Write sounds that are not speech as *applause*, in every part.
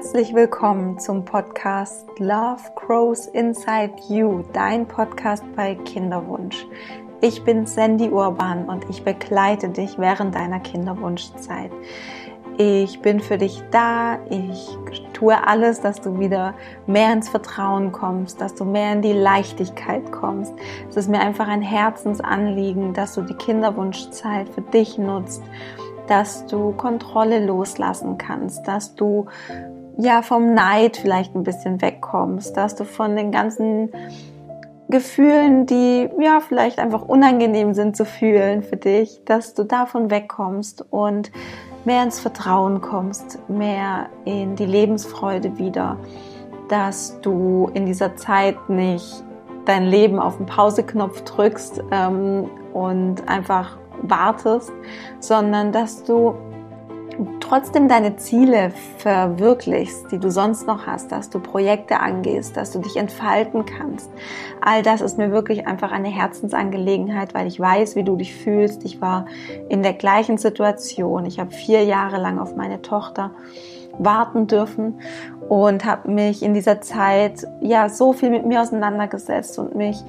herzlich willkommen zum Podcast Love Grows Inside You, dein Podcast bei Kinderwunsch. Ich bin Sandy Urban und ich begleite dich während deiner Kinderwunschzeit. Ich bin für dich da. Ich tue alles, dass du wieder mehr ins Vertrauen kommst, dass du mehr in die Leichtigkeit kommst. Es ist mir einfach ein Herzensanliegen, dass du die Kinderwunschzeit für dich nutzt dass du Kontrolle loslassen kannst, dass du ja vom Neid vielleicht ein bisschen wegkommst, dass du von den ganzen Gefühlen, die ja vielleicht einfach unangenehm sind zu fühlen für dich, dass du davon wegkommst und mehr ins Vertrauen kommst, mehr in die Lebensfreude wieder, dass du in dieser Zeit nicht dein Leben auf den Pauseknopf drückst ähm, und einfach wartest, sondern dass du trotzdem deine Ziele verwirklichst, die du sonst noch hast, dass du Projekte angehst, dass du dich entfalten kannst. All das ist mir wirklich einfach eine Herzensangelegenheit, weil ich weiß, wie du dich fühlst. Ich war in der gleichen Situation. Ich habe vier Jahre lang auf meine Tochter warten dürfen und habe mich in dieser Zeit ja so viel mit mir auseinandergesetzt und mich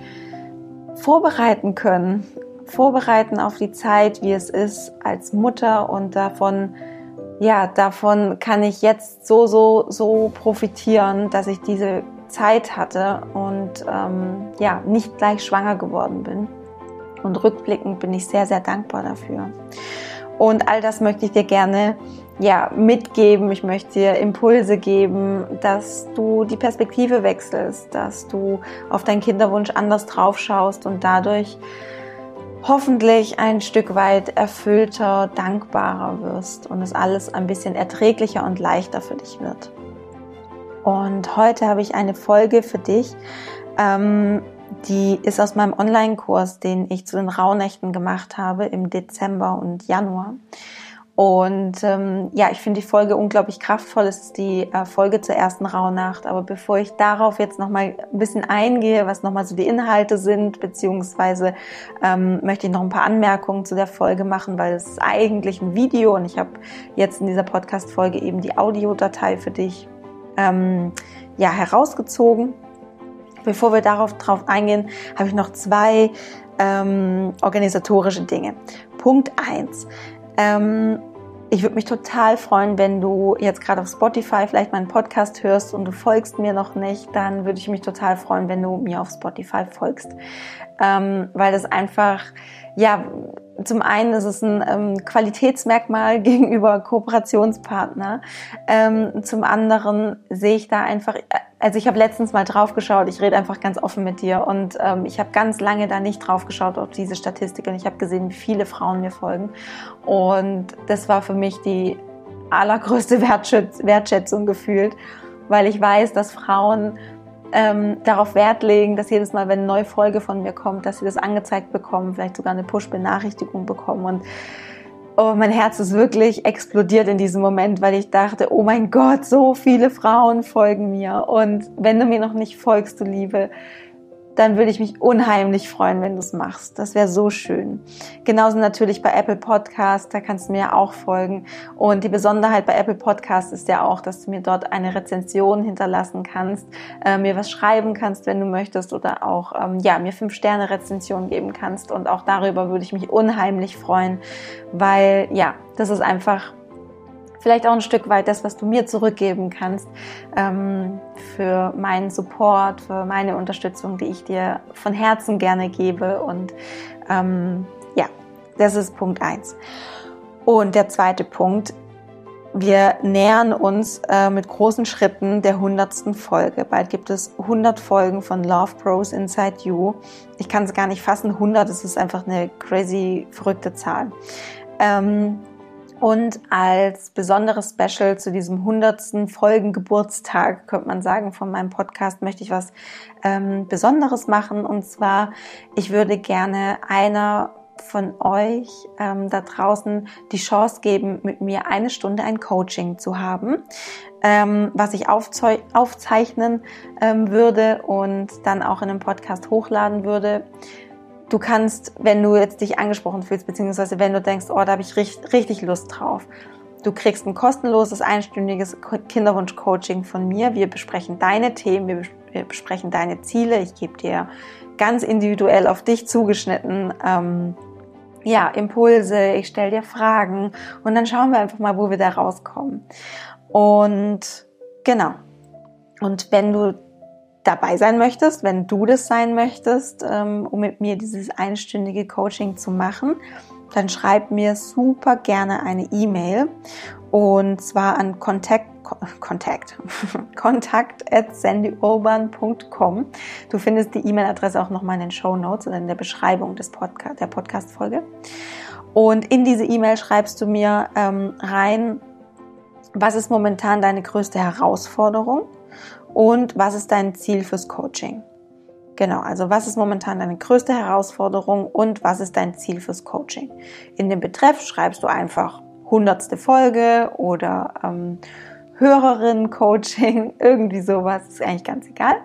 vorbereiten können vorbereiten auf die Zeit, wie es ist als Mutter und davon, ja, davon kann ich jetzt so, so, so profitieren, dass ich diese Zeit hatte und ähm, ja, nicht gleich schwanger geworden bin. Und rückblickend bin ich sehr, sehr dankbar dafür. Und all das möchte ich dir gerne ja, mitgeben. Ich möchte dir Impulse geben, dass du die Perspektive wechselst, dass du auf deinen Kinderwunsch anders drauf schaust und dadurch hoffentlich ein Stück weit erfüllter, dankbarer wirst und es alles ein bisschen erträglicher und leichter für dich wird. Und heute habe ich eine Folge für dich, ähm, die ist aus meinem Online-Kurs, den ich zu den Rauhnächten gemacht habe im Dezember und Januar. Und ähm, ja, ich finde die Folge unglaublich kraftvoll. Es ist die äh, Folge zur ersten Rauhnacht. Aber bevor ich darauf jetzt nochmal ein bisschen eingehe, was nochmal so die Inhalte sind, beziehungsweise ähm, möchte ich noch ein paar Anmerkungen zu der Folge machen, weil es ist eigentlich ein Video und ich habe jetzt in dieser Podcast-Folge eben die Audiodatei für dich ähm, ja, herausgezogen. Bevor wir darauf drauf eingehen, habe ich noch zwei ähm, organisatorische Dinge. Punkt eins. Ähm, ich würde mich total freuen, wenn du jetzt gerade auf Spotify vielleicht meinen Podcast hörst und du folgst mir noch nicht, dann würde ich mich total freuen, wenn du mir auf Spotify folgst, ähm, weil das einfach ja zum einen ist es ein ähm, Qualitätsmerkmal *laughs* gegenüber Kooperationspartner. Ähm, zum anderen sehe ich da einfach, also ich habe letztens mal drauf geschaut, ich rede einfach ganz offen mit dir und ähm, ich habe ganz lange da nicht drauf geschaut auf diese Statistik und ich habe gesehen, wie viele Frauen mir folgen. Und das war für mich die allergrößte *laughs* Wertschätzung gefühlt, weil ich weiß, dass Frauen ähm, darauf Wert legen, dass jedes Mal, wenn eine neue Folge von mir kommt, dass sie das angezeigt bekommen, vielleicht sogar eine Push-Benachrichtigung bekommen. Und oh, mein Herz ist wirklich explodiert in diesem Moment, weil ich dachte, oh mein Gott, so viele Frauen folgen mir. Und wenn du mir noch nicht folgst, du Liebe, dann würde ich mich unheimlich freuen, wenn du es machst. Das wäre so schön. Genauso natürlich bei Apple Podcast, da kannst du mir auch folgen. Und die Besonderheit bei Apple Podcast ist ja auch, dass du mir dort eine Rezension hinterlassen kannst, äh, mir was schreiben kannst, wenn du möchtest, oder auch ähm, ja mir fünf Sterne Rezension geben kannst. Und auch darüber würde ich mich unheimlich freuen, weil ja, das ist einfach vielleicht auch ein Stück weit das, was du mir zurückgeben kannst ähm, für meinen Support, für meine Unterstützung, die ich dir von Herzen gerne gebe. Und ähm, ja, das ist Punkt eins. Und der zweite Punkt, wir nähern uns äh, mit großen Schritten der hundertsten Folge. Bald gibt es 100 Folgen von Love Pros Inside You. Ich kann es gar nicht fassen. 100, das ist einfach eine crazy verrückte Zahl. Ähm, und als besonderes Special zu diesem hundertsten Folgengeburtstag, könnte man sagen, von meinem Podcast möchte ich was ähm, Besonderes machen. Und zwar, ich würde gerne einer von euch ähm, da draußen die Chance geben, mit mir eine Stunde ein Coaching zu haben, ähm, was ich aufzeichnen ähm, würde und dann auch in einem Podcast hochladen würde du kannst, wenn du jetzt dich angesprochen fühlst, beziehungsweise wenn du denkst, oh, da habe ich richtig, richtig Lust drauf, Du kriegst ein kostenloses einstündiges Kinderwunsch-Coaching von mir. Wir besprechen deine Themen, wir, besprechen deine Ziele. Ich gebe dir ganz individuell auf dich zugeschnitten ähm, ja, Impulse, ich stelle dir Fragen und dann schauen wir einfach mal, wo wir da rauskommen. Und genau. Und wenn du dabei sein möchtest, wenn du das sein möchtest, ähm, um mit mir dieses einstündige Coaching zu machen, dann schreib mir super gerne eine E-Mail und zwar an Kontakt Kontakt kontakt *laughs* at sandyurban.com. Du findest die E-Mail-Adresse auch nochmal in den Show Notes oder in der Beschreibung des Podcast, der Podcast-Folge. Und in diese E-Mail schreibst du mir ähm, rein, was ist momentan deine größte Herausforderung und was ist dein Ziel fürs Coaching. Genau, also was ist momentan deine größte Herausforderung und was ist dein Ziel fürs Coaching? In dem Betreff schreibst du einfach hundertste Folge oder ähm, Hörerin-Coaching, *laughs* irgendwie sowas, ist eigentlich ganz egal.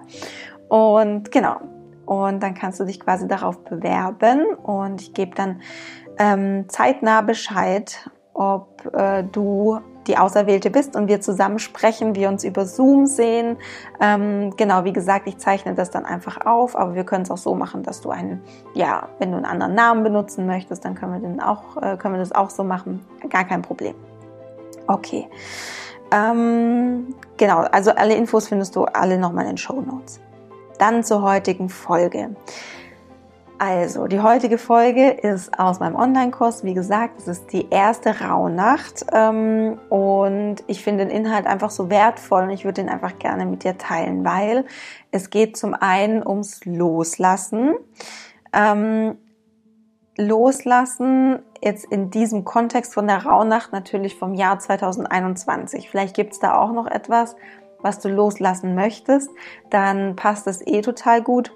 Und genau, und dann kannst du dich quasi darauf bewerben und ich gebe dann ähm, zeitnah Bescheid, ob äh, du die Auserwählte bist und wir zusammen sprechen, wir uns über Zoom sehen. Ähm, genau, wie gesagt, ich zeichne das dann einfach auf, aber wir können es auch so machen, dass du einen, ja, wenn du einen anderen Namen benutzen möchtest, dann können wir den auch, äh, können wir das auch so machen. Gar kein Problem. Okay. Ähm, genau, also alle Infos findest du alle nochmal in den Show Notes. Dann zur heutigen Folge. Also, die heutige Folge ist aus meinem Online-Kurs. Wie gesagt, es ist die erste Rauhnacht ähm, und ich finde den Inhalt einfach so wertvoll und ich würde ihn einfach gerne mit dir teilen, weil es geht zum einen ums Loslassen. Ähm, Loslassen jetzt in diesem Kontext von der Rauhnacht natürlich vom Jahr 2021. Vielleicht gibt es da auch noch etwas, was du loslassen möchtest, dann passt es eh total gut.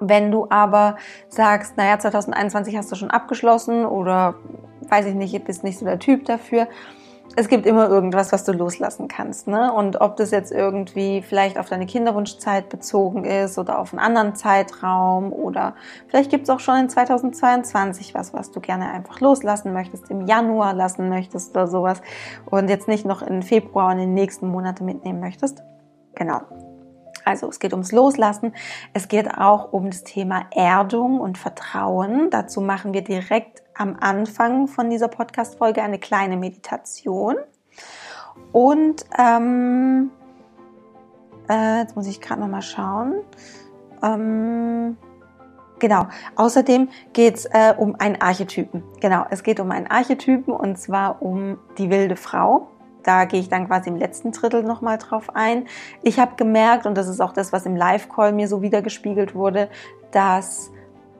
Wenn du aber sagst, naja, 2021 hast du schon abgeschlossen oder weiß ich nicht, bist nicht so der Typ dafür, es gibt immer irgendwas, was du loslassen kannst. Ne? Und ob das jetzt irgendwie vielleicht auf deine Kinderwunschzeit bezogen ist oder auf einen anderen Zeitraum oder vielleicht gibt es auch schon in 2022 was, was du gerne einfach loslassen möchtest, im Januar lassen möchtest oder sowas und jetzt nicht noch in Februar und in den nächsten Monaten mitnehmen möchtest. Genau. Also es geht ums Loslassen. Es geht auch um das Thema Erdung und Vertrauen. Dazu machen wir direkt am Anfang von dieser Podcast-Folge eine kleine Meditation. Und ähm, äh, jetzt muss ich gerade noch mal schauen. Ähm, Genau. Außerdem geht es äh, um einen Archetypen. Genau, es geht um einen Archetypen und zwar um die wilde Frau. Da gehe ich dann quasi im letzten Drittel nochmal drauf ein. Ich habe gemerkt, und das ist auch das, was im Live-Call mir so wiedergespiegelt wurde, dass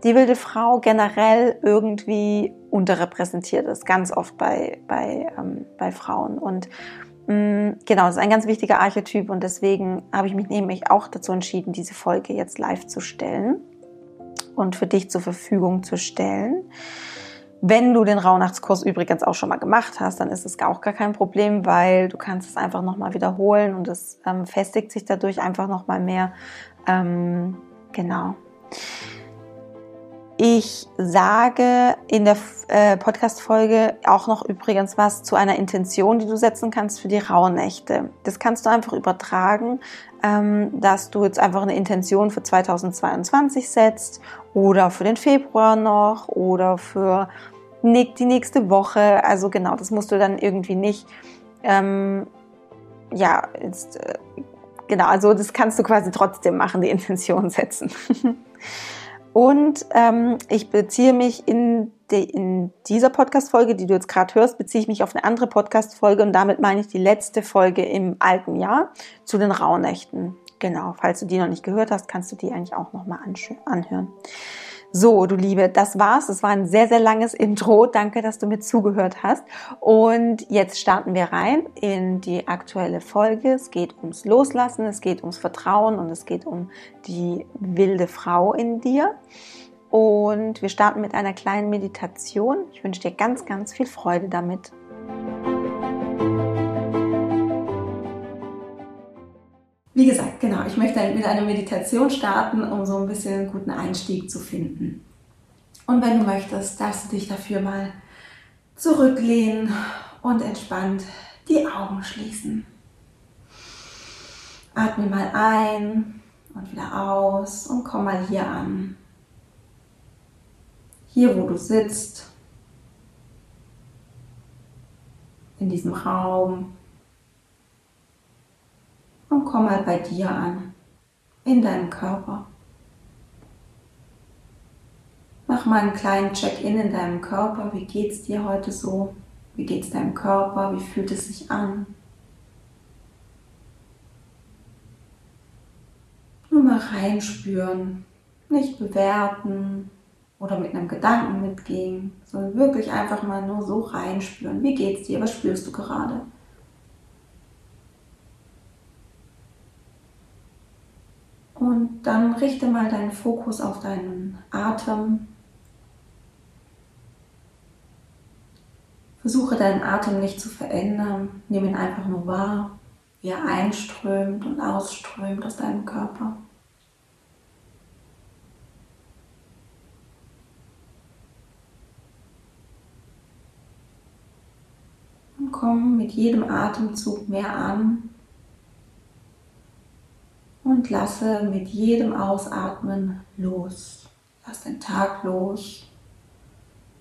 die wilde Frau generell irgendwie unterrepräsentiert ist, ganz oft bei, bei, ähm, bei Frauen. Und mh, mm, genau, das ist ein ganz wichtiger Archetyp und deswegen habe ich mich nämlich auch dazu entschieden, diese Folge jetzt live zu stellen und für dich zur Verfügung zu stellen. Wenn du den Rauhnachtskurs übrigens auch schon mal gemacht hast, dann ist es auch gar kein Problem, weil du kannst es einfach nochmal wiederholen und es ähm, festigt sich dadurch einfach nochmal mehr. Ähm, genau. Ich sage in der äh, Podcast-Folge auch noch übrigens was zu einer Intention, die du setzen kannst für die Rauhnächte. Das kannst du einfach übertragen, ähm, dass du jetzt einfach eine Intention für 2022 setzt oder für den Februar noch oder für die nächste Woche. Also genau, das musst du dann irgendwie nicht, ähm, ja, jetzt, äh, genau, also das kannst du quasi trotzdem machen, die Intention setzen. *laughs* Und ähm, ich beziehe mich in, de, in dieser Podcast-Folge, die du jetzt gerade hörst, beziehe ich mich auf eine andere Podcast-Folge und damit meine ich die letzte Folge im alten Jahr zu den Rauhnächten. Genau, falls du die noch nicht gehört hast, kannst du die eigentlich auch nochmal anhören. So, du Liebe, das war's. Das war ein sehr, sehr langes Intro. Danke, dass du mir zugehört hast. Und jetzt starten wir rein in die aktuelle Folge. Es geht ums Loslassen, es geht ums Vertrauen und es geht um die wilde Frau in dir. Und wir starten mit einer kleinen Meditation. Ich wünsche dir ganz, ganz viel Freude damit. Wie gesagt, genau, ich möchte mit einer Meditation starten, um so ein bisschen einen guten Einstieg zu finden. Und wenn du möchtest, darfst du dich dafür mal zurücklehnen und entspannt die Augen schließen. Atme mal ein und wieder aus und komm mal hier an. Hier, wo du sitzt, in diesem Raum. Und komm mal bei dir an, in deinem Körper. Mach mal einen kleinen Check-in in deinem Körper. Wie geht es dir heute so? Wie geht es deinem Körper? Wie fühlt es sich an? Nur mal reinspüren, nicht bewerten oder mit einem Gedanken mitgehen, sondern wirklich einfach mal nur so reinspüren. Wie geht es dir? Was spürst du gerade? Und dann richte mal deinen Fokus auf deinen Atem. Versuche deinen Atem nicht zu verändern. Nimm ihn einfach nur wahr, wie er einströmt und ausströmt aus deinem Körper. Und komm mit jedem Atemzug mehr an und lasse mit jedem Ausatmen los. Lass den Tag los.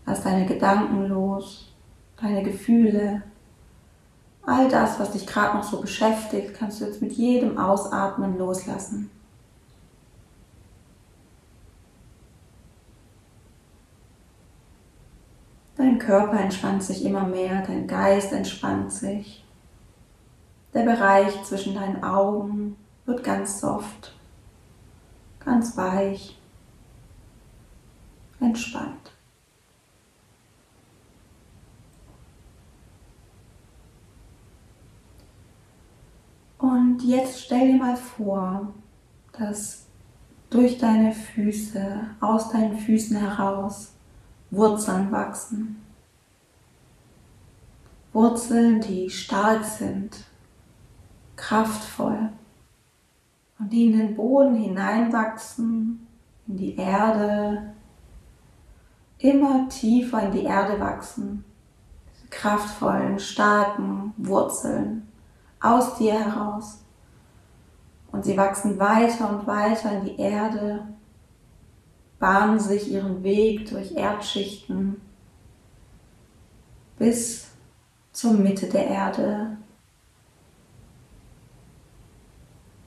Lass deine Gedanken los deine Gefühle, all das, was dich gerade noch so beschäftigt, kannst du jetzt mit jedem Ausatmen loslassen. Dein Körper entspannt sich immer mehr, dein Geist entspannt sich. Der Bereich zwischen deinen Augen wird ganz soft, ganz weich, entspannt. Und jetzt stell dir mal vor, dass durch deine Füße, aus deinen Füßen heraus Wurzeln wachsen. Wurzeln, die stark sind, kraftvoll und die in den Boden hineinwachsen, in die Erde, immer tiefer in die Erde wachsen. Diese kraftvollen, starken Wurzeln aus dir heraus. Und sie wachsen weiter und weiter in die Erde, bahnen sich ihren Weg durch Erdschichten bis zur Mitte der Erde,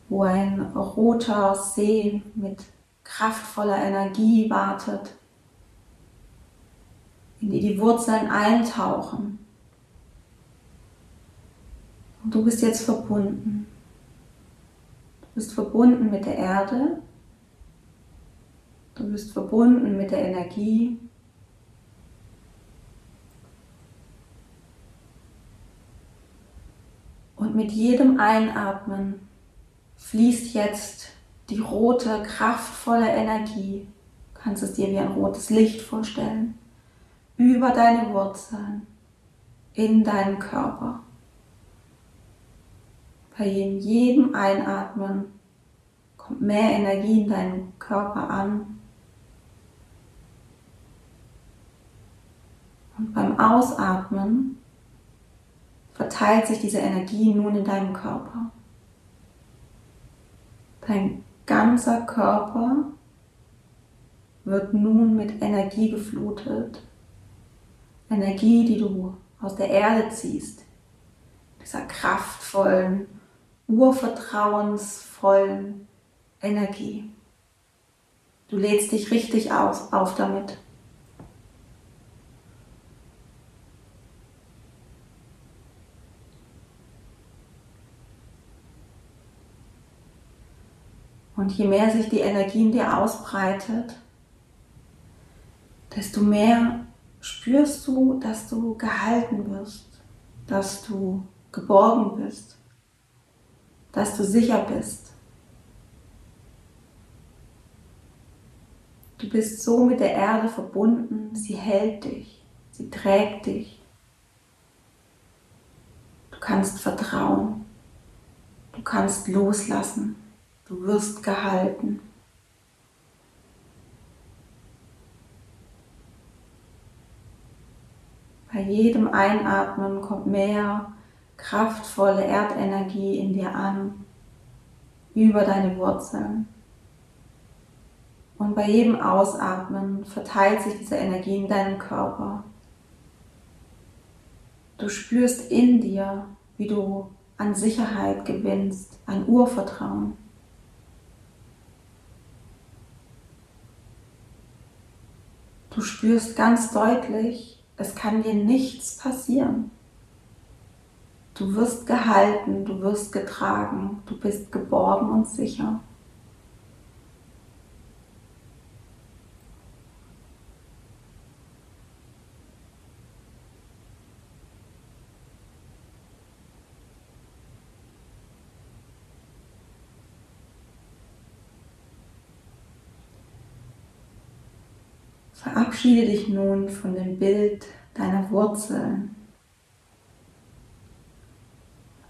wo ein roter See mit kraftvoller Energie wartet, in die die Wurzeln eintauchen und du bist jetzt verbunden. Du bist verbunden mit der Erde. Du bist verbunden mit der Energie. Und mit jedem Einatmen fließt jetzt die rote, kraftvolle Energie, du kannst es dir wie ein rotes Licht vorstellen, über deine Wurzeln in deinen Körper. Bei jedem Einatmen kommt mehr Energie in deinen Körper an. Und beim Ausatmen verteilt sich diese Energie nun in deinem Körper. Dein ganzer Körper wird nun mit Energie geflutet. Energie, die du aus der Erde ziehst. Dieser kraftvollen, urvertrauensvollen Energie. Du lädst dich richtig auf, auf damit. Und je mehr sich die Energie in dir ausbreitet, desto mehr spürst du, dass du gehalten wirst, dass du geborgen bist, dass du sicher bist. Du bist so mit der Erde verbunden, sie hält dich, sie trägt dich. Du kannst vertrauen, du kannst loslassen, du wirst gehalten. Bei jedem Einatmen kommt mehr kraftvolle Erdenergie in dir an, über deine Wurzeln. Und bei jedem Ausatmen verteilt sich diese Energie in deinem Körper. Du spürst in dir, wie du an Sicherheit gewinnst, an Urvertrauen. Du spürst ganz deutlich, es kann dir nichts passieren. Du wirst gehalten, du wirst getragen, du bist geborgen und sicher. Verabschiede dich nun von dem Bild deiner Wurzeln.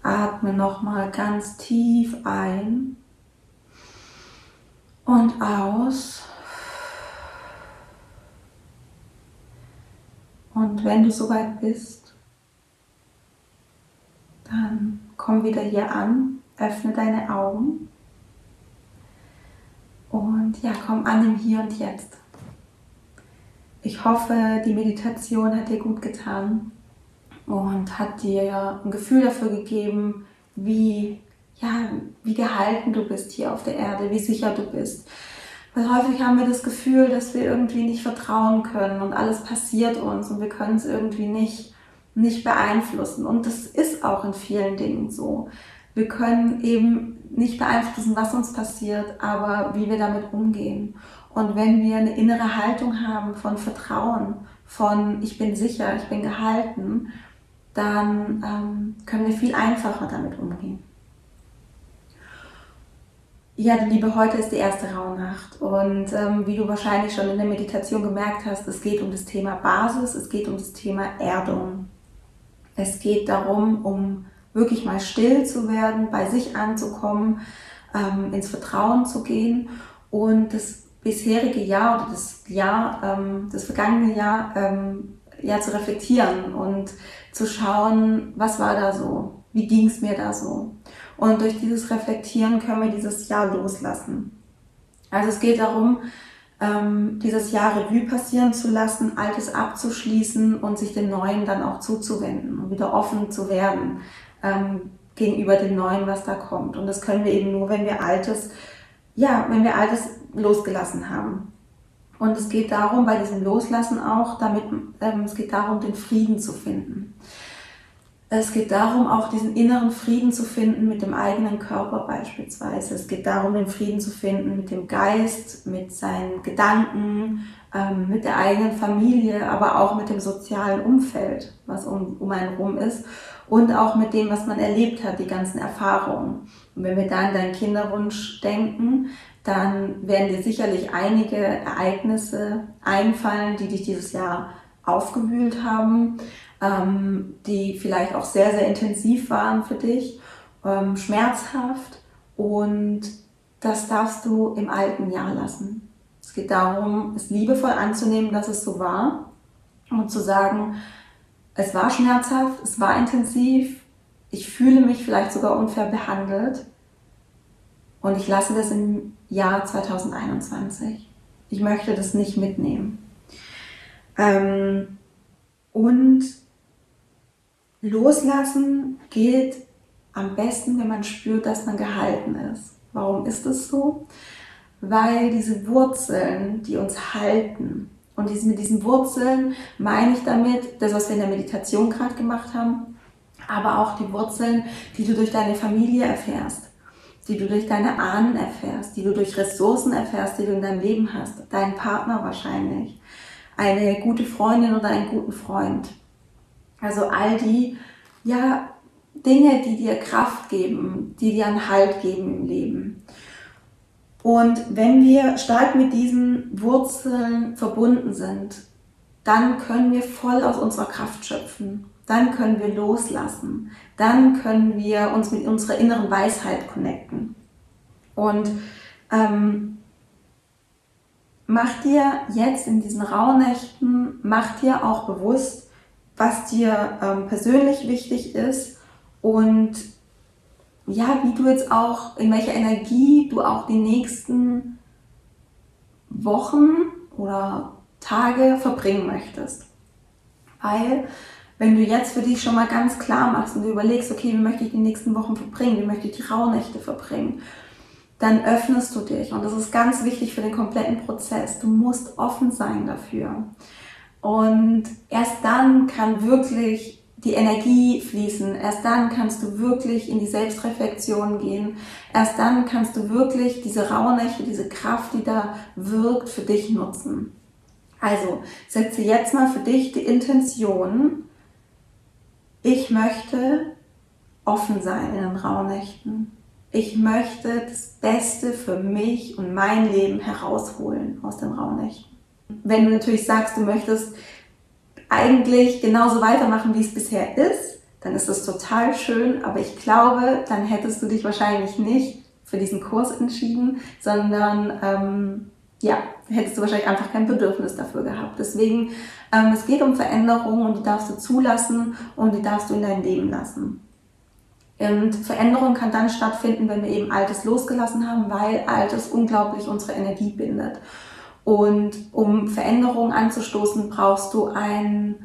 Atme nochmal ganz tief ein und aus. Und wenn du soweit bist, dann komm wieder hier an, öffne deine Augen und ja, komm an im Hier und Jetzt. Ich hoffe, die Meditation hat dir gut getan und hat dir ein Gefühl dafür gegeben, wie, ja, wie gehalten du bist hier auf der Erde, wie sicher du bist. Weil häufig haben wir das Gefühl, dass wir irgendwie nicht vertrauen können und alles passiert uns und wir können es irgendwie nicht, nicht beeinflussen. Und das ist auch in vielen Dingen so. Wir können eben nicht beeinflussen, was uns passiert, aber wie wir damit umgehen. Und wenn wir eine innere Haltung haben von Vertrauen, von ich bin sicher, ich bin gehalten, dann ähm, können wir viel einfacher damit umgehen. Ja, Liebe, heute ist die erste Rauhnacht und ähm, wie du wahrscheinlich schon in der Meditation gemerkt hast, es geht um das Thema Basis, es geht um das Thema Erdung. Es geht darum, um wirklich mal still zu werden, bei sich anzukommen, ähm, ins Vertrauen zu gehen und das bisherige Jahr oder das Jahr, ähm, das vergangene Jahr, ähm, ja, zu reflektieren und zu schauen, was war da so, wie ging es mir da so. Und durch dieses Reflektieren können wir dieses Jahr loslassen. Also es geht darum, ähm, dieses Jahr Revue passieren zu lassen, Altes abzuschließen und sich dem Neuen dann auch zuzuwenden und wieder offen zu werden ähm, gegenüber dem Neuen, was da kommt. Und das können wir eben nur, wenn wir Altes, ja, wenn wir Altes losgelassen haben. Und es geht darum, bei diesem Loslassen auch, damit, ähm, es geht darum, den Frieden zu finden. Es geht darum, auch diesen inneren Frieden zu finden mit dem eigenen Körper beispielsweise. Es geht darum, den Frieden zu finden mit dem Geist, mit seinen Gedanken, ähm, mit der eigenen Familie, aber auch mit dem sozialen Umfeld, was um, um einen rum ist und auch mit dem, was man erlebt hat, die ganzen Erfahrungen. Und wenn wir da an deinen Kinderwunsch denken, dann werden dir sicherlich einige Ereignisse einfallen, die dich dieses Jahr aufgewühlt haben, ähm, die vielleicht auch sehr, sehr intensiv waren für dich, ähm, schmerzhaft und das darfst du im alten Jahr lassen. Es geht darum, es liebevoll anzunehmen, dass es so war und zu sagen, es war schmerzhaft, es war intensiv, ich fühle mich vielleicht sogar unfair behandelt und ich lasse das im Jahr 2021. Ich möchte das nicht mitnehmen. Ähm, und loslassen geht am besten, wenn man spürt, dass man gehalten ist. Warum ist das so? Weil diese Wurzeln, die uns halten, und mit diesen Wurzeln meine ich damit, das, was wir in der Meditation gerade gemacht haben, aber auch die Wurzeln, die du durch deine Familie erfährst die du durch deine Ahnen erfährst, die du durch Ressourcen erfährst, die du in deinem Leben hast, deinen Partner wahrscheinlich, eine gute Freundin oder einen guten Freund. Also all die, ja, Dinge, die dir Kraft geben, die dir einen Halt geben im Leben. Und wenn wir stark mit diesen Wurzeln verbunden sind, dann können wir voll aus unserer Kraft schöpfen. Dann können wir loslassen. Dann können wir uns mit unserer inneren Weisheit connecten. Und ähm, mach dir jetzt in diesen Rauhnächten, mach dir auch bewusst, was dir ähm, persönlich wichtig ist und ja, wie du jetzt auch, in welcher Energie du auch die nächsten Wochen oder Tage verbringen möchtest. Weil, wenn du jetzt für dich schon mal ganz klar machst und du überlegst, okay, wie möchte ich die nächsten Wochen verbringen, wie möchte ich die Rauhnächte verbringen, dann öffnest du dich. Und das ist ganz wichtig für den kompletten Prozess. Du musst offen sein dafür. Und erst dann kann wirklich die Energie fließen. Erst dann kannst du wirklich in die Selbstreflexion gehen. Erst dann kannst du wirklich diese Rauhnächte, diese Kraft, die da wirkt, für dich nutzen. Also setze jetzt mal für dich die Intention, ich möchte offen sein in den Rauhnächten. Ich möchte das Beste für mich und mein Leben herausholen aus den Rauhnächten. Wenn du natürlich sagst, du möchtest eigentlich genauso weitermachen, wie es bisher ist, dann ist das total schön, aber ich glaube, dann hättest du dich wahrscheinlich nicht für diesen Kurs entschieden, sondern ähm, ja, hättest du wahrscheinlich einfach kein Bedürfnis dafür gehabt. Deswegen, ähm, es geht um Veränderungen und die darfst du zulassen und die darfst du in dein Leben lassen. Und Veränderung kann dann stattfinden, wenn wir eben Altes losgelassen haben, weil Altes unglaublich unsere Energie bindet. Und um Veränderungen anzustoßen, brauchst du ein,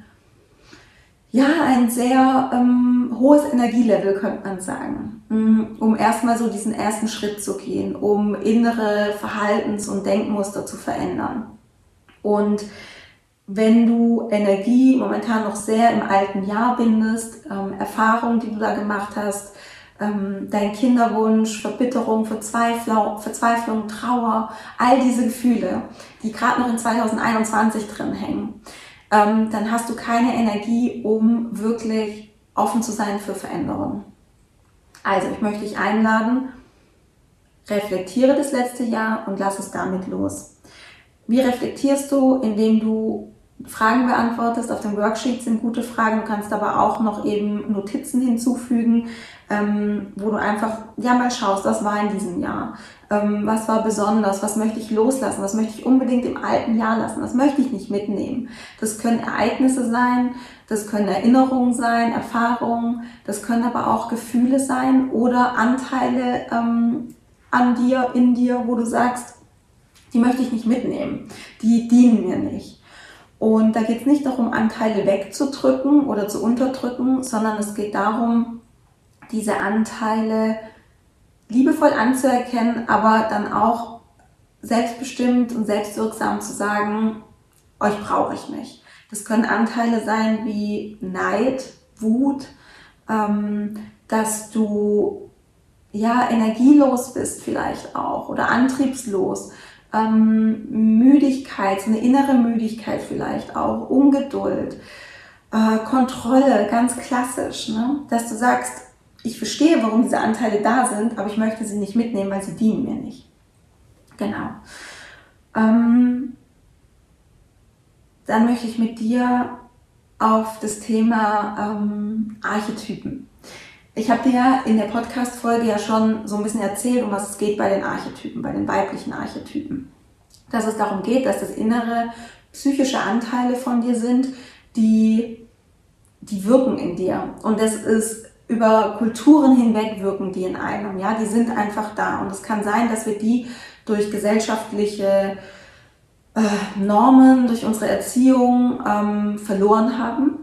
ja, ein sehr ähm, hohes Energielevel, könnte man sagen, mm, um erstmal so diesen ersten Schritt zu gehen, um innere Verhaltens- und Denkmuster zu verändern. Und wenn du Energie momentan noch sehr im alten Jahr bindest, ähm, Erfahrungen, die du da gemacht hast, ähm, dein Kinderwunsch, Verbitterung, Verzweiflung, Verzweiflung, Trauer, all diese Gefühle, die gerade noch in 2021 drin hängen, ähm, dann hast du keine Energie, um wirklich offen zu sein für Veränderungen. Also ich möchte dich einladen, reflektiere das letzte Jahr und lass es damit los. Wie reflektierst du, indem du Fragen beantwortest. Auf dem Worksheet sind gute Fragen. Du kannst aber auch noch eben Notizen hinzufügen, ähm, wo du einfach ja mal schaust, was war in diesem Jahr, ähm, was war besonders, was möchte ich loslassen, was möchte ich unbedingt im alten Jahr lassen, was möchte ich nicht mitnehmen. Das können Ereignisse sein, das können Erinnerungen sein, Erfahrungen, das können aber auch Gefühle sein oder Anteile ähm, an dir, in dir, wo du sagst, die möchte ich nicht mitnehmen, die dienen mir nicht. Und da geht es nicht darum, Anteile wegzudrücken oder zu unterdrücken, sondern es geht darum, diese Anteile liebevoll anzuerkennen, aber dann auch selbstbestimmt und selbstwirksam zu sagen, euch brauche ich nicht. Das können Anteile sein wie Neid, Wut, ähm, dass du ja energielos bist vielleicht auch oder antriebslos, ähm, Müdigkeit, eine innere Müdigkeit vielleicht auch, Ungeduld, äh, Kontrolle, ganz klassisch, ne? dass du sagst, ich verstehe, warum diese Anteile da sind, aber ich möchte sie nicht mitnehmen, weil sie dienen mir nicht. Genau. Ähm, dann möchte ich mit dir auf das Thema ähm, Archetypen. Ich habe dir in der Podcast-Folge ja schon so ein bisschen erzählt, um was es geht bei den Archetypen, bei den weiblichen Archetypen. Dass es darum geht, dass das innere psychische Anteile von dir sind, die, die wirken in dir. Und das ist über Kulturen hinweg wirken die in einem. Ja, die sind einfach da. Und es kann sein, dass wir die durch gesellschaftliche äh, Normen, durch unsere Erziehung ähm, verloren haben.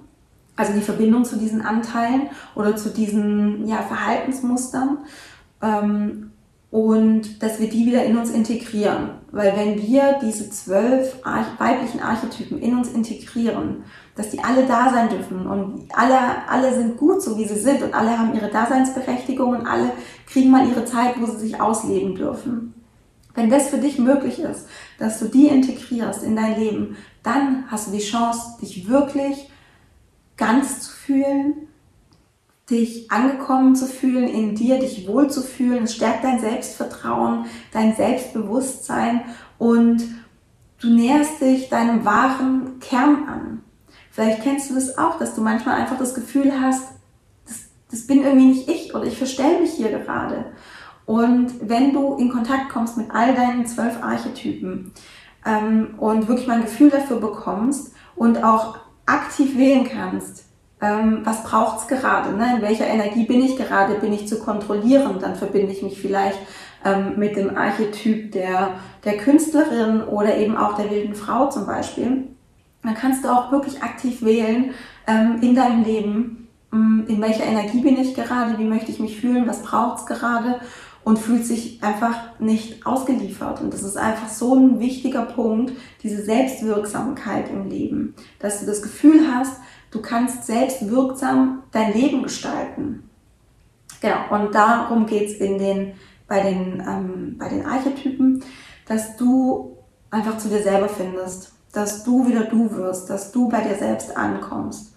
Also die Verbindung zu diesen Anteilen oder zu diesen ja, Verhaltensmustern. Ähm, und dass wir die wieder in uns integrieren. Weil wenn wir diese zwölf weiblichen Archetypen in uns integrieren, dass die alle da sein dürfen und alle, alle sind gut, so wie sie sind und alle haben ihre Daseinsberechtigung und alle kriegen mal ihre Zeit, wo sie sich ausleben dürfen. Wenn das für dich möglich ist, dass du die integrierst in dein Leben, dann hast du die Chance, dich wirklich ganz zu fühlen, dich angekommen zu fühlen in dir, dich wohl zu fühlen. Es stärkt dein Selbstvertrauen, dein Selbstbewusstsein und du näherst dich deinem wahren Kern an. Vielleicht kennst du das auch, dass du manchmal einfach das Gefühl hast, das, das bin irgendwie nicht ich oder ich verstelle mich hier gerade. Und wenn du in Kontakt kommst mit all deinen zwölf Archetypen ähm, und wirklich mal ein Gefühl dafür bekommst und auch aktiv wählen kannst, ähm, was braucht's gerade, ne? in welcher Energie bin ich gerade, bin ich zu kontrollieren, dann verbinde ich mich vielleicht ähm, mit dem Archetyp der, der Künstlerin oder eben auch der wilden Frau zum Beispiel. Dann kannst du auch wirklich aktiv wählen ähm, in deinem Leben, ähm, in welcher Energie bin ich gerade, wie möchte ich mich fühlen, was braucht's gerade und fühlt sich einfach nicht ausgeliefert. Und das ist einfach so ein wichtiger Punkt, diese Selbstwirksamkeit im Leben, dass du das Gefühl hast, du kannst selbstwirksam dein Leben gestalten. Genau, und darum geht's in den, bei, den, ähm, bei den Archetypen, dass du einfach zu dir selber findest, dass du wieder du wirst, dass du bei dir selbst ankommst.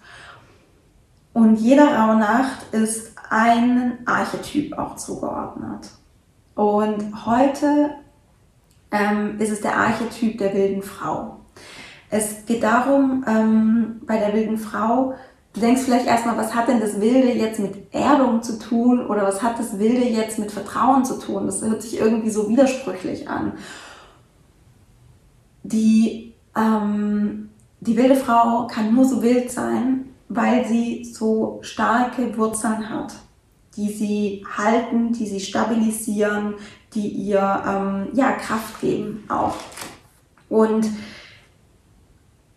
Und jeder Rauhnacht ist ein Archetyp auch zugeordnet. Und heute ähm, ist es der Archetyp der wilden Frau. Es geht darum, ähm, bei der wilden Frau, du denkst vielleicht erstmal, was hat denn das Wilde jetzt mit Erdung zu tun oder was hat das Wilde jetzt mit Vertrauen zu tun? Das hört sich irgendwie so widersprüchlich an. Die, ähm, die wilde Frau kann nur so wild sein, weil sie so starke Wurzeln hat, die sie halten, die sie stabilisieren, die ihr ähm, ja, Kraft geben auch. Und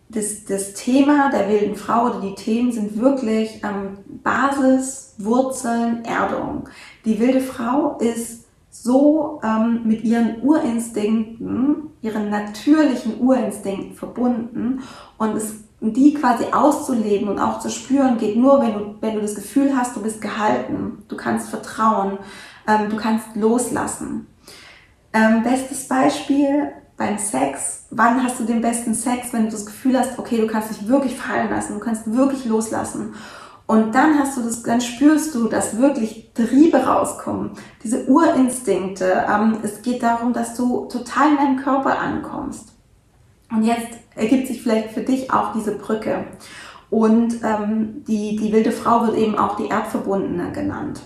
das, das Thema der wilden Frau oder die Themen sind wirklich ähm, Basis, Wurzeln, Erdung. Die wilde Frau ist so ähm, mit ihren Urinstinkten, ihren natürlichen Urinstinkten verbunden und es die quasi auszuleben und auch zu spüren, geht nur, wenn du, wenn du das Gefühl hast, du bist gehalten, du kannst vertrauen, ähm, du kannst loslassen. Ähm, bestes Beispiel beim Sex. Wann hast du den besten Sex, wenn du das Gefühl hast, okay, du kannst dich wirklich fallen lassen, du kannst wirklich loslassen. Und dann hast du das, dann spürst du, dass wirklich Triebe rauskommen, diese Urinstinkte. Ähm, es geht darum, dass du total in deinem Körper ankommst. Und jetzt ergibt sich vielleicht für dich auch diese Brücke. Und ähm, die, die wilde Frau wird eben auch die Erdverbundene genannt.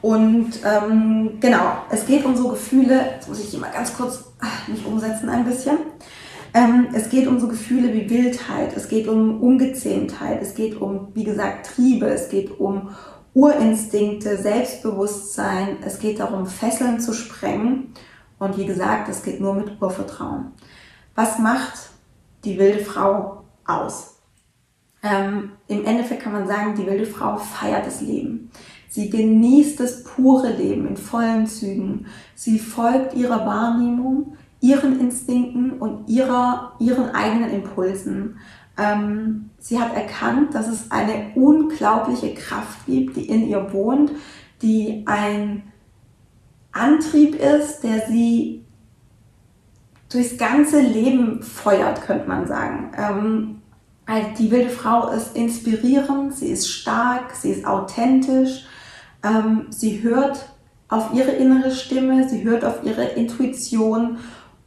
Und ähm, genau, es geht um so Gefühle, jetzt muss ich hier mal ganz kurz mich umsetzen ein bisschen. Ähm, es geht um so Gefühle wie Wildheit, es geht um Ungezähmtheit, es geht um, wie gesagt, Triebe, es geht um Urinstinkte, Selbstbewusstsein, es geht darum, Fesseln zu sprengen. Und wie gesagt, es geht nur mit Urvertrauen. Was macht die wilde Frau aus? Ähm, Im Endeffekt kann man sagen, die wilde Frau feiert das Leben. Sie genießt das pure Leben in vollen Zügen. Sie folgt ihrer Wahrnehmung, ihren Instinkten und ihrer, ihren eigenen Impulsen. Ähm, sie hat erkannt, dass es eine unglaubliche Kraft gibt, die in ihr wohnt, die ein Antrieb ist, der sie durchs ganze Leben feuert, könnte man sagen. Ähm, also die wilde Frau ist inspirierend, sie ist stark, sie ist authentisch, ähm, sie hört auf ihre innere Stimme, sie hört auf ihre Intuition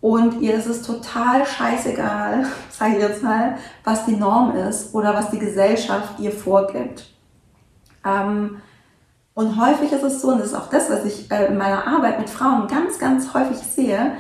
und ihr ist es total scheißegal, *laughs* sage ich jetzt mal, was die Norm ist oder was die Gesellschaft ihr vorgibt. Ähm, und häufig ist es so, und das ist auch das, was ich äh, in meiner Arbeit mit Frauen ganz, ganz häufig sehe,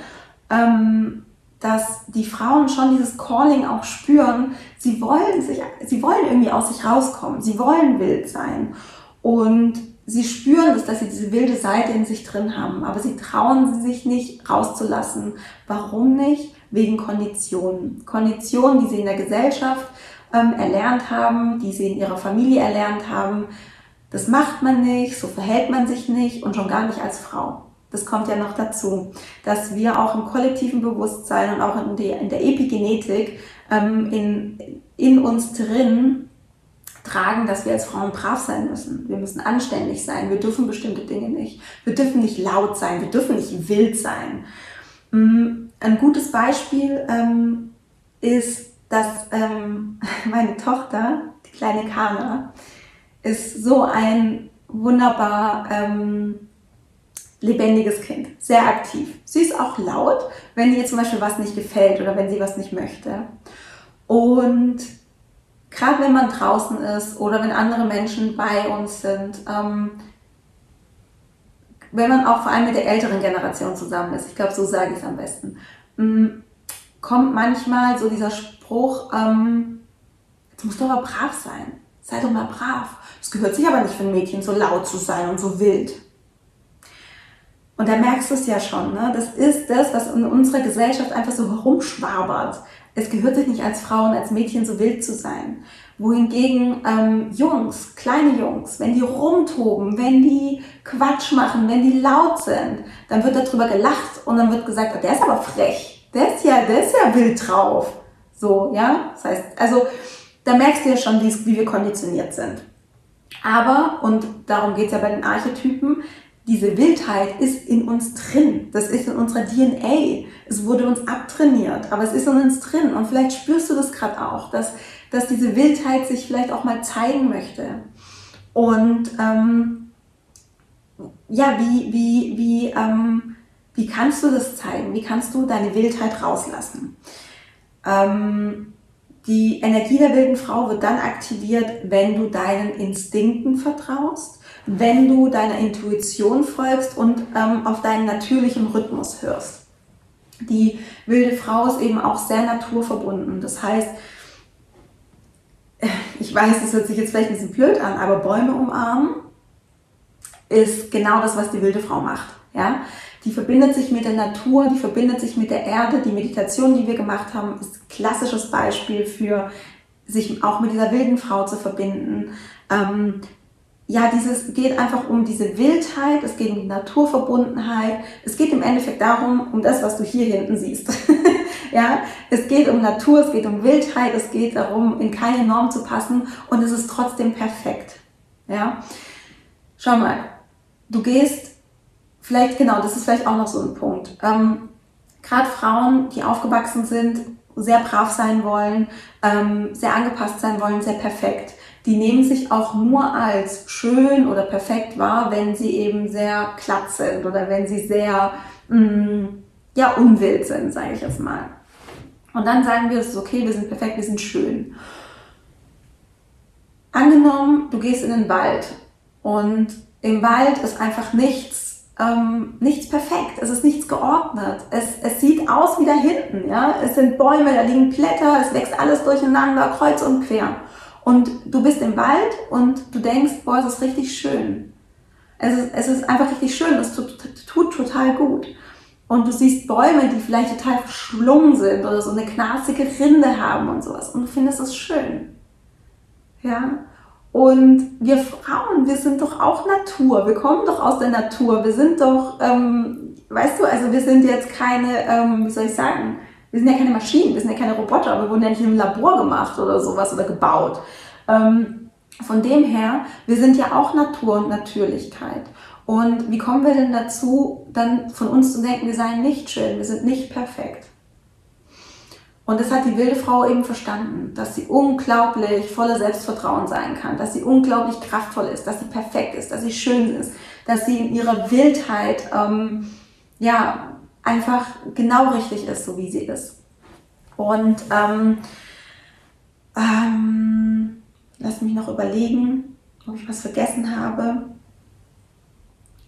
ähm, dass die Frauen schon dieses Calling auch spüren. Sie wollen sich, sie wollen irgendwie aus sich rauskommen. Sie wollen wild sein. Und sie spüren es, dass sie diese wilde Seite in sich drin haben. Aber sie trauen sich nicht rauszulassen. Warum nicht? Wegen Konditionen. Konditionen, die sie in der Gesellschaft ähm, erlernt haben, die sie in ihrer Familie erlernt haben. Das macht man nicht, so verhält man sich nicht und schon gar nicht als Frau das kommt ja noch dazu, dass wir auch im kollektiven Bewusstsein und auch in, die, in der Epigenetik ähm, in, in uns drin tragen, dass wir als Frauen brav sein müssen. Wir müssen anständig sein. Wir dürfen bestimmte Dinge nicht. Wir dürfen nicht laut sein. Wir dürfen nicht wild sein. Mm, ein gutes Beispiel ähm, ist, dass ähm, *laughs* meine Tochter, die kleine Kana, ist so ein wunderbar ähm, lebendiges Kind, sehr aktiv. Sie ist auch laut, wenn ihr zum Beispiel was nicht gefällt oder wenn sie was nicht möchte. Und gerade wenn man draußen ist oder wenn andere Menschen bei uns sind, ähm, wenn man auch vor allem mit der älteren Generation zusammen ist, ich glaube, so sage ich es am besten, ähm, kommt manchmal so dieser Spruch, ähm, musst du aber brav sein. Sei doch mal brav. Es gehört sich aber nicht für ein Mädchen, so laut zu sein und so wild. Und da merkst du es ja schon, ne? das ist das, was in unserer Gesellschaft einfach so herumschwabert. Es gehört sich nicht als Frau und als Mädchen so wild zu sein. Wohingegen ähm, Jungs, kleine Jungs, wenn die rumtoben, wenn die Quatsch machen, wenn die laut sind, dann wird darüber gelacht und dann wird gesagt, oh, der ist aber frech, der ist ja, der ist ja wild drauf. So, ja. Das heißt, also da merkst du ja schon, wie, wir konditioniert sind. Aber, und darum geht's ja bei den Archetypen, diese Wildheit ist in uns drin. Das ist in unserer DNA. Es wurde uns abtrainiert, aber es ist in uns drin. Und vielleicht spürst du das gerade auch, dass, dass diese Wildheit sich vielleicht auch mal zeigen möchte. Und ähm, ja, wie, wie, wie, ähm, wie kannst du das zeigen? Wie kannst du deine Wildheit rauslassen? Ähm, die Energie der wilden Frau wird dann aktiviert, wenn du deinen Instinkten vertraust, wenn du deiner Intuition folgst und ähm, auf deinen natürlichen Rhythmus hörst. Die wilde Frau ist eben auch sehr naturverbunden. Das heißt, *laughs* ich weiß, das hört sich jetzt vielleicht ein bisschen blöd an, aber Bäume umarmen ist genau das, was die wilde Frau macht. Ja? Die verbindet sich mit der Natur, die verbindet sich mit der Erde. Die Meditation, die wir gemacht haben, ist ein klassisches Beispiel für sich auch mit dieser wilden Frau zu verbinden. Ähm, ja, dieses geht einfach um diese Wildheit, es geht um die Naturverbundenheit, es geht im Endeffekt darum, um das, was du hier hinten siehst. *laughs* ja, es geht um Natur, es geht um Wildheit, es geht darum, in keine Norm zu passen und es ist trotzdem perfekt. Ja, schau mal, du gehst vielleicht, genau, das ist vielleicht auch noch so ein Punkt. Ähm, Gerade Frauen, die aufgewachsen sind, sehr brav sein wollen, ähm, sehr angepasst sein wollen, sehr perfekt, die nehmen sich auch nur als schön oder perfekt wahr, wenn sie eben sehr glatt sind oder wenn sie sehr mh, mm, ja, unwild sind, sage ich es mal. Und dann sagen wir, es ist okay, wir sind perfekt, wir sind schön. Angenommen, du gehst in den Wald und im Wald ist einfach nichts ähm, nichts perfekt, es ist nichts geordnet. Es, es sieht aus wie da hinten, ja. Es sind Bäume, da liegen Blätter, es wächst alles durcheinander, kreuz und quer. Und du bist im Wald und du denkst, boah, es ist richtig schön. Es ist, es ist einfach richtig schön, es tut, tut total gut. Und du siehst Bäume, die vielleicht total verschlungen sind oder so eine knarzige Rinde haben und sowas. Und du findest es schön. Ja. Und wir Frauen, wir sind doch auch Natur. Wir kommen doch aus der Natur. Wir sind doch, ähm, weißt du, also wir sind jetzt keine, ähm, wie soll ich sagen, wir sind ja keine Maschinen, wir sind ja keine Roboter. Wir wurden ja nicht im Labor gemacht oder sowas oder gebaut. Ähm, von dem her, wir sind ja auch Natur und Natürlichkeit. Und wie kommen wir denn dazu, dann von uns zu denken, wir seien nicht schön, wir sind nicht perfekt? Und das hat die wilde Frau eben verstanden, dass sie unglaublich voller Selbstvertrauen sein kann, dass sie unglaublich kraftvoll ist, dass sie perfekt ist, dass sie schön ist, dass sie in ihrer Wildheit ähm, ja einfach genau richtig ist, so wie sie ist. Und ähm, ähm, lass mich noch überlegen, ob ich was vergessen habe.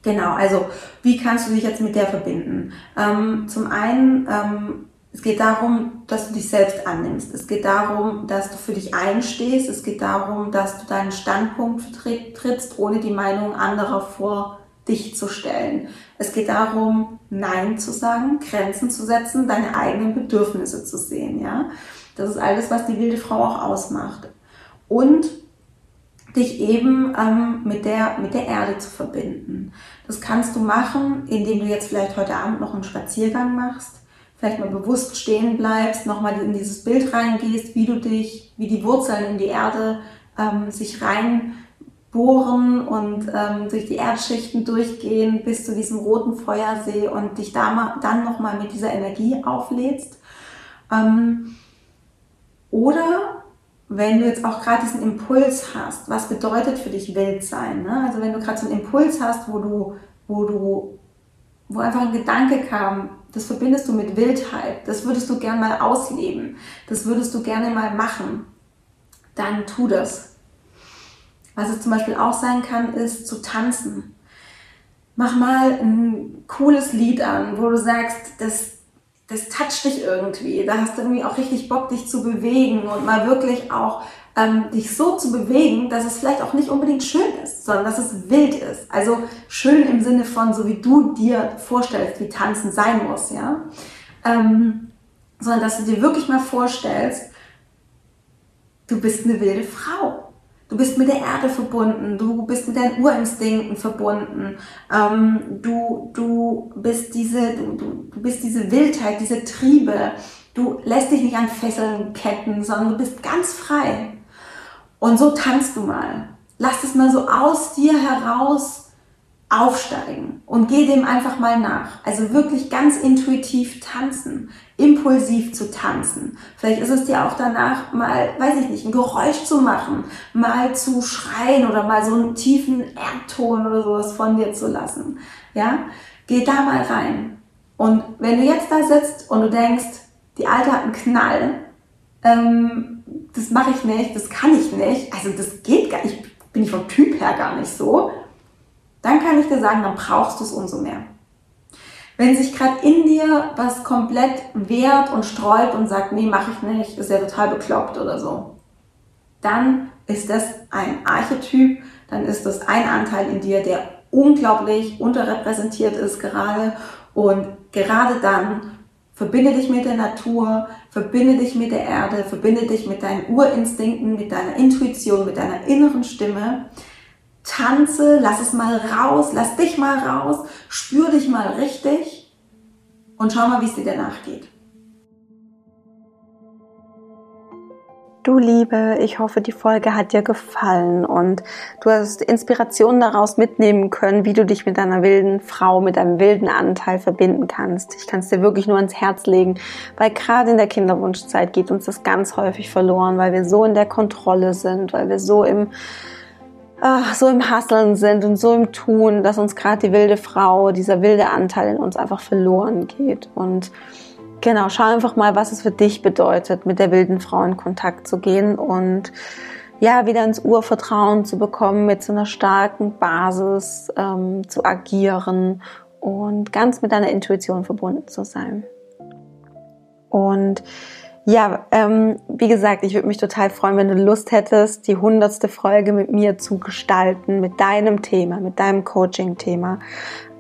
Genau, also wie kannst du dich jetzt mit der verbinden? Ähm, zum einen ähm, es geht darum, dass du dich selbst annimmst. Es geht darum, dass du für dich einstehst. Es geht darum, dass du deinen Standpunkt vertrittst, ohne die Meinung anderer vor dich zu stellen. Es geht darum, Nein zu sagen, Grenzen zu setzen, deine eigenen Bedürfnisse zu sehen. Ja, das ist alles, was die wilde Frau auch ausmacht. Und dich eben ähm, mit, der, mit der Erde zu verbinden. Das kannst du machen, indem du jetzt vielleicht heute Abend noch einen Spaziergang machst vielleicht mal bewusst stehen bleibst, nochmal in dieses Bild reingehst, wie du dich, wie die Wurzeln in die Erde ähm, sich reinbohren und ähm, durch die Erdschichten durchgehen bis zu diesem roten Feuersee und dich da mal, dann nochmal mit dieser Energie auflädst. Ähm, oder wenn du jetzt auch gerade diesen Impuls hast, was bedeutet für dich wild sein? Ne? Also wenn du gerade so einen Impuls hast, wo du, wo du, wo einfach ein Gedanke kam, das verbindest du mit Wildheit, das würdest du gerne mal ausleben, das würdest du gerne mal machen, dann tu das. Was es zum Beispiel auch sein kann, ist zu tanzen. Mach mal ein cooles Lied an, wo du sagst, das, das toucht dich irgendwie. Da hast du irgendwie auch richtig Bock, dich zu bewegen und mal wirklich auch ähm, dich so zu bewegen, dass es vielleicht auch nicht unbedingt schön ist, sondern dass es wild ist. Also schön im Sinne von, so wie du dir vorstellst, wie Tanzen sein muss, ja. Ähm, sondern dass du dir wirklich mal vorstellst, du bist eine wilde Frau. Du bist mit der Erde verbunden, du bist mit deinen Urinstinkten verbunden, ähm, du, du, bist diese, du, du bist diese Wildheit, diese Triebe, du lässt dich nicht an Fesseln ketten, sondern du bist ganz frei. Und so tanzt du mal. Lass es mal so aus dir heraus aufsteigen und geh dem einfach mal nach. Also wirklich ganz intuitiv tanzen, impulsiv zu tanzen. Vielleicht ist es dir auch danach mal, weiß ich nicht, ein Geräusch zu machen, mal zu schreien oder mal so einen tiefen Erdton oder sowas von dir zu lassen. Ja, geh da mal rein. Und wenn du jetzt da sitzt und du denkst, die Alte hat einen Knall, ähm, das mache ich nicht, das kann ich nicht, also das geht gar nicht, bin ich vom Typ her gar nicht so, dann kann ich dir sagen, dann brauchst du es umso mehr. Wenn sich gerade in dir was komplett wehrt und sträubt und sagt, nee, mache ich nicht, ist ja total bekloppt oder so, dann ist das ein Archetyp, dann ist das ein Anteil in dir, der unglaublich unterrepräsentiert ist gerade. Und gerade dann verbinde dich mit der Natur, verbinde dich mit der Erde, verbinde dich mit deinen Urinstinkten, mit deiner Intuition, mit deiner inneren Stimme tanze, lass es mal raus, lass dich mal raus, spür dich mal richtig und schau mal, wie es dir danach geht. Du Liebe, ich hoffe, die Folge hat dir gefallen und du hast Inspiration daraus mitnehmen können, wie du dich mit deiner wilden Frau, mit deinem wilden Anteil verbinden kannst. Ich kann es dir wirklich nur ans Herz legen, weil gerade in der Kinderwunschzeit geht uns das ganz häufig verloren, weil wir so in der Kontrolle sind, weil wir so im ach, so im Hasseln sind und so im Tun, dass uns gerade die wilde Frau, dieser wilde Anteil in uns einfach verloren geht. Und genau, schau einfach mal, was es für dich bedeutet, mit der wilden Frau in Kontakt zu gehen und ja, wieder ins Urvertrauen zu bekommen, mit so einer starken Basis ähm, zu agieren und ganz mit deiner Intuition verbunden zu sein. Und ja, ähm, wie gesagt, ich würde mich total freuen, wenn du Lust hättest, die hundertste Folge mit mir zu gestalten, mit deinem Thema, mit deinem Coaching-Thema.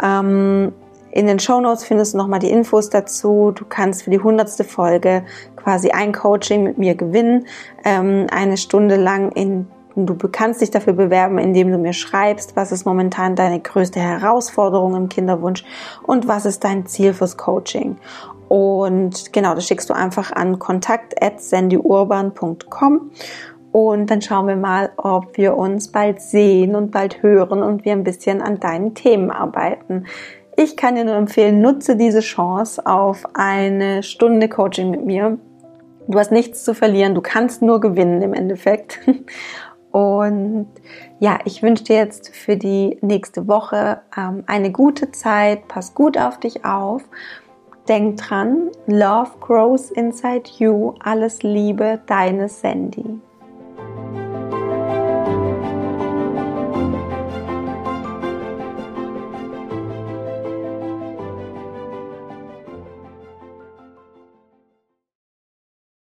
Ähm, in den Show Notes findest du nochmal die Infos dazu. Du kannst für die hundertste Folge quasi ein Coaching mit mir gewinnen, ähm, eine Stunde lang in Du kannst dich dafür bewerben, indem du mir schreibst, was ist momentan deine größte Herausforderung im Kinderwunsch und was ist dein Ziel fürs Coaching. Und genau, das schickst du einfach an kontakt.sandyurban.com und dann schauen wir mal, ob wir uns bald sehen und bald hören und wir ein bisschen an deinen Themen arbeiten. Ich kann dir nur empfehlen, nutze diese Chance auf eine Stunde Coaching mit mir. Du hast nichts zu verlieren, du kannst nur gewinnen im Endeffekt. *laughs* Und ja, ich wünsche dir jetzt für die nächste Woche ähm, eine gute Zeit. Pass gut auf dich auf Denk dran, Love grows inside you. Alles Liebe, deine Sandy.